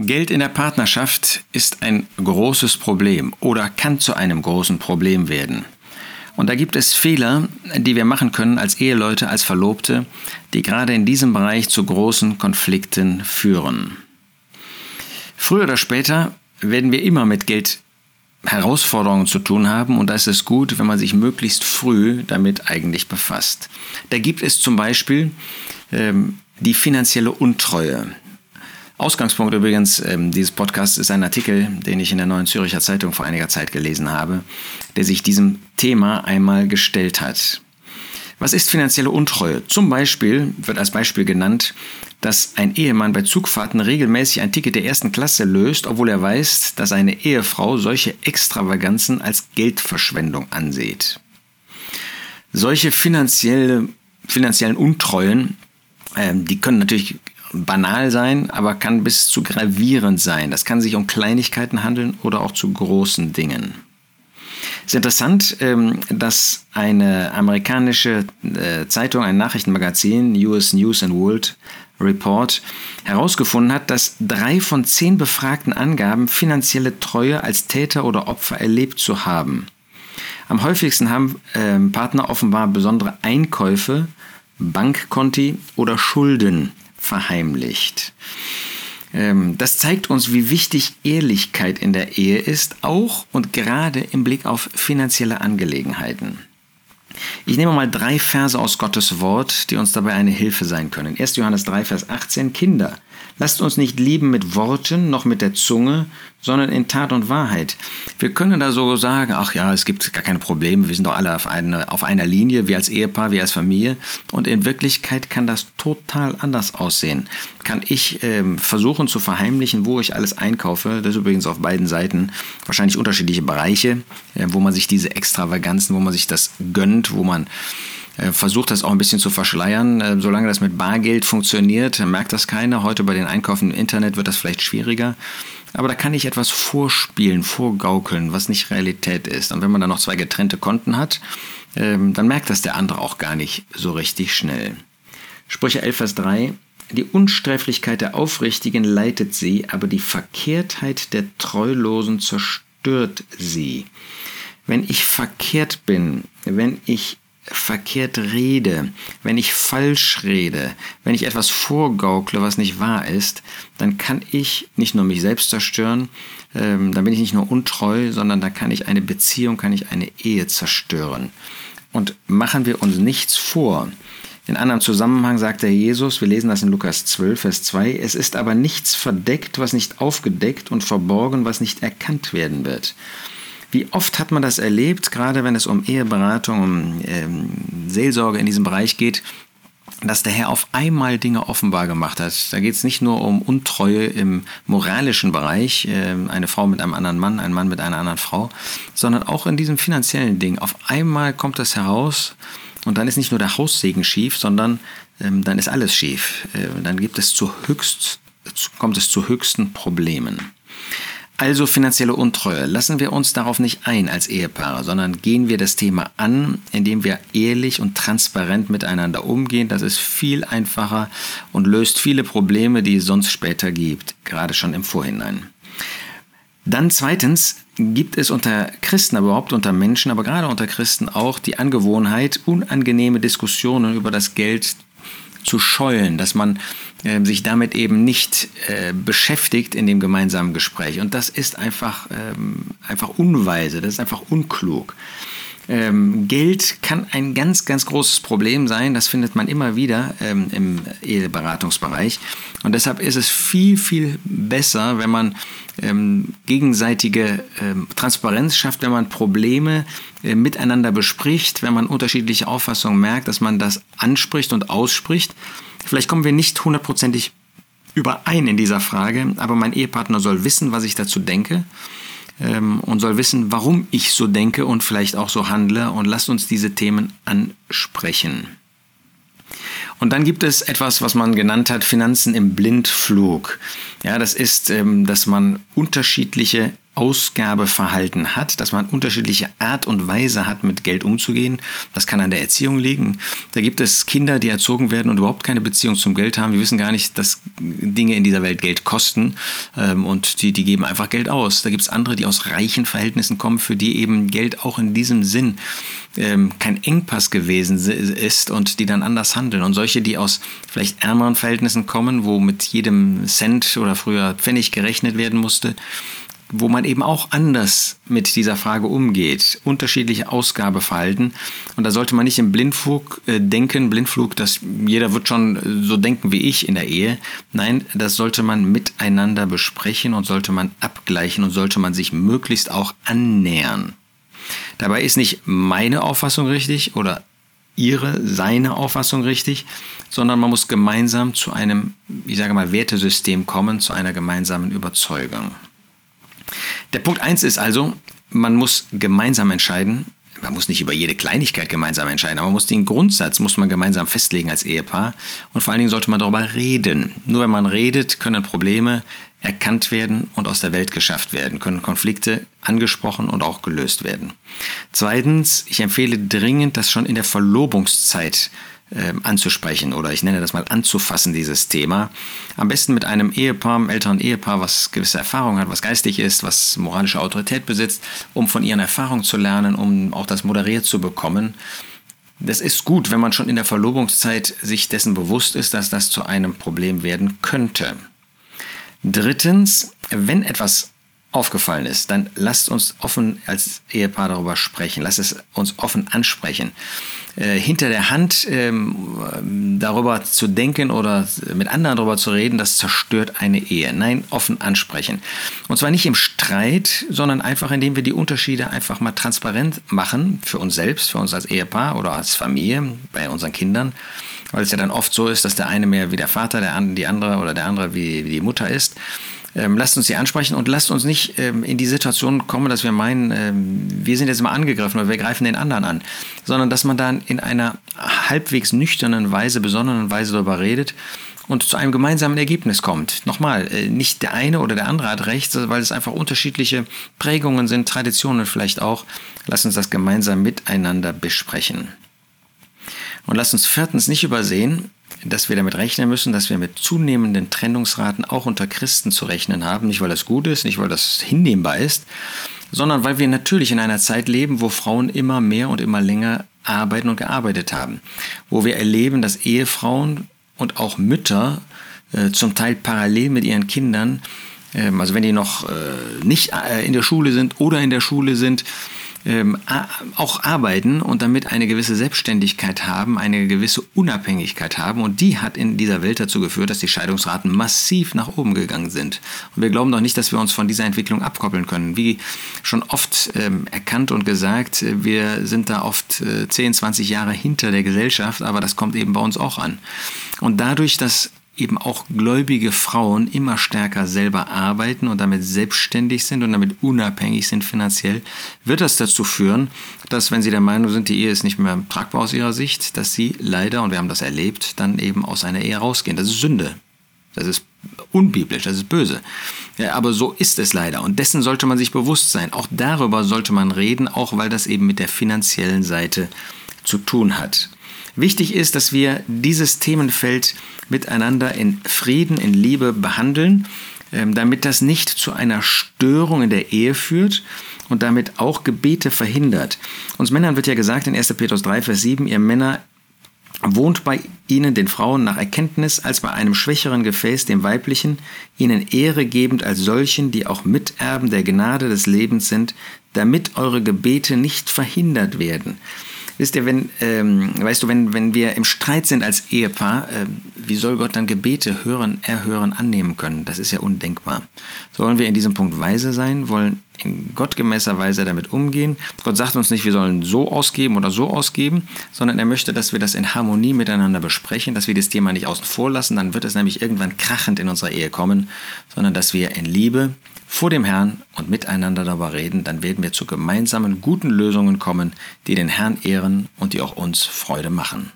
Geld in der Partnerschaft ist ein großes Problem oder kann zu einem großen Problem werden. Und da gibt es Fehler, die wir machen können als Eheleute, als Verlobte, die gerade in diesem Bereich zu großen Konflikten führen. Früher oder später werden wir immer mit Geld Herausforderungen zu tun haben und da ist es gut, wenn man sich möglichst früh damit eigentlich befasst. Da gibt es zum Beispiel ähm, die finanzielle Untreue. Ausgangspunkt übrigens ähm, dieses Podcasts ist ein Artikel, den ich in der Neuen Züricher Zeitung vor einiger Zeit gelesen habe, der sich diesem Thema einmal gestellt hat. Was ist finanzielle Untreue? Zum Beispiel wird als Beispiel genannt, dass ein Ehemann bei Zugfahrten regelmäßig ein Ticket der ersten Klasse löst, obwohl er weiß, dass eine Ehefrau solche Extravaganzen als Geldverschwendung ansieht. Solche finanzielle, finanziellen Untreuen, äh, die können natürlich banal sein, aber kann bis zu gravierend sein. Das kann sich um Kleinigkeiten handeln oder auch zu großen Dingen. Es ist interessant, ähm, dass eine amerikanische äh, Zeitung, ein Nachrichtenmagazin, US News and World Report, herausgefunden hat, dass drei von zehn Befragten angaben, finanzielle Treue als Täter oder Opfer erlebt zu haben. Am häufigsten haben ähm, Partner offenbar besondere Einkäufe, Bankkonti oder Schulden verheimlicht. Ähm, das zeigt uns, wie wichtig Ehrlichkeit in der Ehe ist, auch und gerade im Blick auf finanzielle Angelegenheiten. Ich nehme mal drei Verse aus Gottes Wort, die uns dabei eine Hilfe sein können. 1. Johannes 3, Vers 18. Kinder, lasst uns nicht lieben mit Worten noch mit der Zunge, sondern in Tat und Wahrheit. Wir können da so sagen, ach ja, es gibt gar keine Probleme, wir sind doch alle auf, eine, auf einer Linie, wir als Ehepaar, wir als Familie. Und in Wirklichkeit kann das total anders aussehen. Kann ich ähm, versuchen zu verheimlichen, wo ich alles einkaufe, das ist übrigens auf beiden Seiten wahrscheinlich unterschiedliche Bereiche, äh, wo man sich diese Extravaganzen, wo man sich das gönnt, wo man versucht das auch ein bisschen zu verschleiern. Äh, solange das mit Bargeld funktioniert, merkt das keiner. Heute bei den Einkaufen im Internet wird das vielleicht schwieriger. Aber da kann ich etwas vorspielen, vorgaukeln, was nicht Realität ist. Und wenn man dann noch zwei getrennte Konten hat, ähm, dann merkt das der andere auch gar nicht so richtig schnell. Sprüche 11, Vers 3. Die Unsträflichkeit der Aufrichtigen leitet sie, aber die Verkehrtheit der Treulosen zerstört sie. Wenn ich verkehrt bin, wenn ich verkehrt rede, wenn ich falsch rede, wenn ich etwas vorgaukle, was nicht wahr ist, dann kann ich nicht nur mich selbst zerstören, ähm, dann bin ich nicht nur untreu, sondern da kann ich eine Beziehung, kann ich eine Ehe zerstören. Und machen wir uns nichts vor. In anderem Zusammenhang sagt der Jesus, wir lesen das in Lukas 12, Vers 2, es ist aber nichts verdeckt, was nicht aufgedeckt und verborgen, was nicht erkannt werden wird. Wie oft hat man das erlebt, gerade wenn es um Eheberatung, um ähm, Seelsorge in diesem Bereich geht, dass der Herr auf einmal Dinge offenbar gemacht hat. Da geht es nicht nur um Untreue im moralischen Bereich, äh, eine Frau mit einem anderen Mann, ein Mann mit einer anderen Frau, sondern auch in diesem finanziellen Ding. Auf einmal kommt das heraus und dann ist nicht nur der Haussegen schief, sondern ähm, dann ist alles schief. Äh, dann gibt es zu höchst, kommt es zu höchsten Problemen. Also finanzielle Untreue. Lassen wir uns darauf nicht ein als Ehepaare, sondern gehen wir das Thema an, indem wir ehrlich und transparent miteinander umgehen. Das ist viel einfacher und löst viele Probleme, die es sonst später gibt, gerade schon im Vorhinein. Dann zweitens gibt es unter Christen, aber überhaupt unter Menschen, aber gerade unter Christen auch die Angewohnheit, unangenehme Diskussionen über das Geld zu scheuen, dass man äh, sich damit eben nicht äh, beschäftigt in dem gemeinsamen Gespräch. Und das ist einfach, ähm, einfach unweise, das ist einfach unklug. Ähm, Geld kann ein ganz, ganz großes Problem sein. Das findet man immer wieder ähm, im Eheberatungsbereich. Und deshalb ist es viel, viel besser, wenn man ähm, gegenseitige ähm, Transparenz schafft, wenn man Probleme äh, miteinander bespricht, wenn man unterschiedliche Auffassungen merkt, dass man das anspricht und ausspricht. Vielleicht kommen wir nicht hundertprozentig überein in dieser Frage, aber mein Ehepartner soll wissen, was ich dazu denke ähm, und soll wissen, warum ich so denke und vielleicht auch so handle und lasst uns diese Themen ansprechen. Und dann gibt es etwas, was man genannt hat, Finanzen im Blindflug. Ja, das ist, ähm, dass man unterschiedliche Ausgabeverhalten hat, dass man unterschiedliche Art und Weise hat, mit Geld umzugehen. Das kann an der Erziehung liegen. Da gibt es Kinder, die erzogen werden und überhaupt keine Beziehung zum Geld haben. Wir wissen gar nicht, dass Dinge in dieser Welt Geld kosten ähm, und die, die geben einfach Geld aus. Da gibt es andere, die aus reichen Verhältnissen kommen, für die eben Geld auch in diesem Sinn ähm, kein Engpass gewesen ist und die dann anders handeln. Und solche, die aus vielleicht ärmeren Verhältnissen kommen, wo mit jedem Cent oder früher Pfennig gerechnet werden musste, wo man eben auch anders mit dieser Frage umgeht, unterschiedliche Ausgabeverhalten. Und da sollte man nicht im Blindflug äh, denken, Blindflug, dass jeder wird schon so denken wie ich in der Ehe. Nein, das sollte man miteinander besprechen und sollte man abgleichen und sollte man sich möglichst auch annähern. Dabei ist nicht meine Auffassung richtig oder ihre, seine Auffassung richtig, sondern man muss gemeinsam zu einem, ich sage mal, Wertesystem kommen, zu einer gemeinsamen Überzeugung. Der Punkt 1 ist also, man muss gemeinsam entscheiden, man muss nicht über jede Kleinigkeit gemeinsam entscheiden, aber man muss den Grundsatz muss man gemeinsam festlegen als Ehepaar und vor allen Dingen sollte man darüber reden. Nur wenn man redet, können Probleme erkannt werden und aus der Welt geschafft werden, können Konflikte angesprochen und auch gelöst werden. Zweitens, ich empfehle dringend, das schon in der Verlobungszeit äh, anzusprechen oder ich nenne das mal anzufassen, dieses Thema. Am besten mit einem Ehepaar, einem älteren Ehepaar, was gewisse Erfahrung hat, was geistig ist, was moralische Autorität besitzt, um von ihren Erfahrungen zu lernen, um auch das moderiert zu bekommen. Das ist gut, wenn man schon in der Verlobungszeit sich dessen bewusst ist, dass das zu einem Problem werden könnte. Drittens, wenn etwas aufgefallen ist, dann lasst uns offen als Ehepaar darüber sprechen. Lasst es uns offen ansprechen. Äh, hinter der Hand ähm, darüber zu denken oder mit anderen darüber zu reden, das zerstört eine Ehe. Nein, offen ansprechen. Und zwar nicht im Streit, sondern einfach, indem wir die Unterschiede einfach mal transparent machen für uns selbst, für uns als Ehepaar oder als Familie, bei unseren Kindern. Weil es ja dann oft so ist, dass der eine mehr wie der Vater, der andere, die andere oder der andere wie, wie die Mutter ist. Ähm, lasst uns sie ansprechen und lasst uns nicht ähm, in die Situation kommen, dass wir meinen, ähm, wir sind jetzt mal angegriffen oder wir greifen den anderen an, sondern dass man dann in einer halbwegs nüchternen Weise, besonderen Weise darüber redet und zu einem gemeinsamen Ergebnis kommt. Nochmal, äh, nicht der eine oder der andere hat recht, weil es einfach unterschiedliche Prägungen sind, Traditionen vielleicht auch. Lasst uns das gemeinsam miteinander besprechen. Und lasst uns viertens nicht übersehen, dass wir damit rechnen müssen, dass wir mit zunehmenden Trennungsraten auch unter Christen zu rechnen haben. Nicht, weil das gut ist, nicht, weil das hinnehmbar ist, sondern weil wir natürlich in einer Zeit leben, wo Frauen immer mehr und immer länger arbeiten und gearbeitet haben. Wo wir erleben, dass Ehefrauen und auch Mütter äh, zum Teil parallel mit ihren Kindern, äh, also wenn die noch äh, nicht äh, in der Schule sind oder in der Schule sind, ähm, auch arbeiten und damit eine gewisse Selbstständigkeit haben, eine gewisse Unabhängigkeit haben. Und die hat in dieser Welt dazu geführt, dass die Scheidungsraten massiv nach oben gegangen sind. Und wir glauben doch nicht, dass wir uns von dieser Entwicklung abkoppeln können. Wie schon oft ähm, erkannt und gesagt, wir sind da oft äh, 10, 20 Jahre hinter der Gesellschaft, aber das kommt eben bei uns auch an. Und dadurch, dass eben auch gläubige Frauen immer stärker selber arbeiten und damit selbstständig sind und damit unabhängig sind finanziell, wird das dazu führen, dass wenn sie der Meinung sind, die Ehe ist nicht mehr tragbar aus ihrer Sicht, dass sie leider, und wir haben das erlebt, dann eben aus einer Ehe rausgehen. Das ist Sünde. Das ist unbiblisch, das ist böse. Ja, aber so ist es leider. Und dessen sollte man sich bewusst sein. Auch darüber sollte man reden, auch weil das eben mit der finanziellen Seite zu tun hat. Wichtig ist, dass wir dieses Themenfeld miteinander in Frieden, in Liebe behandeln, ähm, damit das nicht zu einer Störung in der Ehe führt und damit auch Gebete verhindert. Uns Männern wird ja gesagt in 1. Petrus 3, Vers 7, ihr Männer wohnt bei ihnen, den Frauen, nach Erkenntnis als bei einem schwächeren Gefäß, dem weiblichen, ihnen Ehre gebend als solchen, die auch Miterben der Gnade des Lebens sind, damit eure Gebete nicht verhindert werden. Wisst ihr, wenn, ähm, weißt du, wenn, wenn wir im Streit sind als Ehepaar, äh, wie soll Gott dann Gebete hören, erhören, annehmen können? Das ist ja undenkbar. Sollen wir in diesem Punkt weise sein, wollen in gottgemäßer Weise damit umgehen? Gott sagt uns nicht, wir sollen so ausgeben oder so ausgeben, sondern er möchte, dass wir das in Harmonie miteinander besprechen, dass wir das Thema nicht außen vor lassen, dann wird es nämlich irgendwann krachend in unserer Ehe kommen, sondern dass wir in Liebe vor dem Herrn und miteinander darüber reden, dann werden wir zu gemeinsamen guten Lösungen kommen, die den Herrn ehren und die auch uns Freude machen.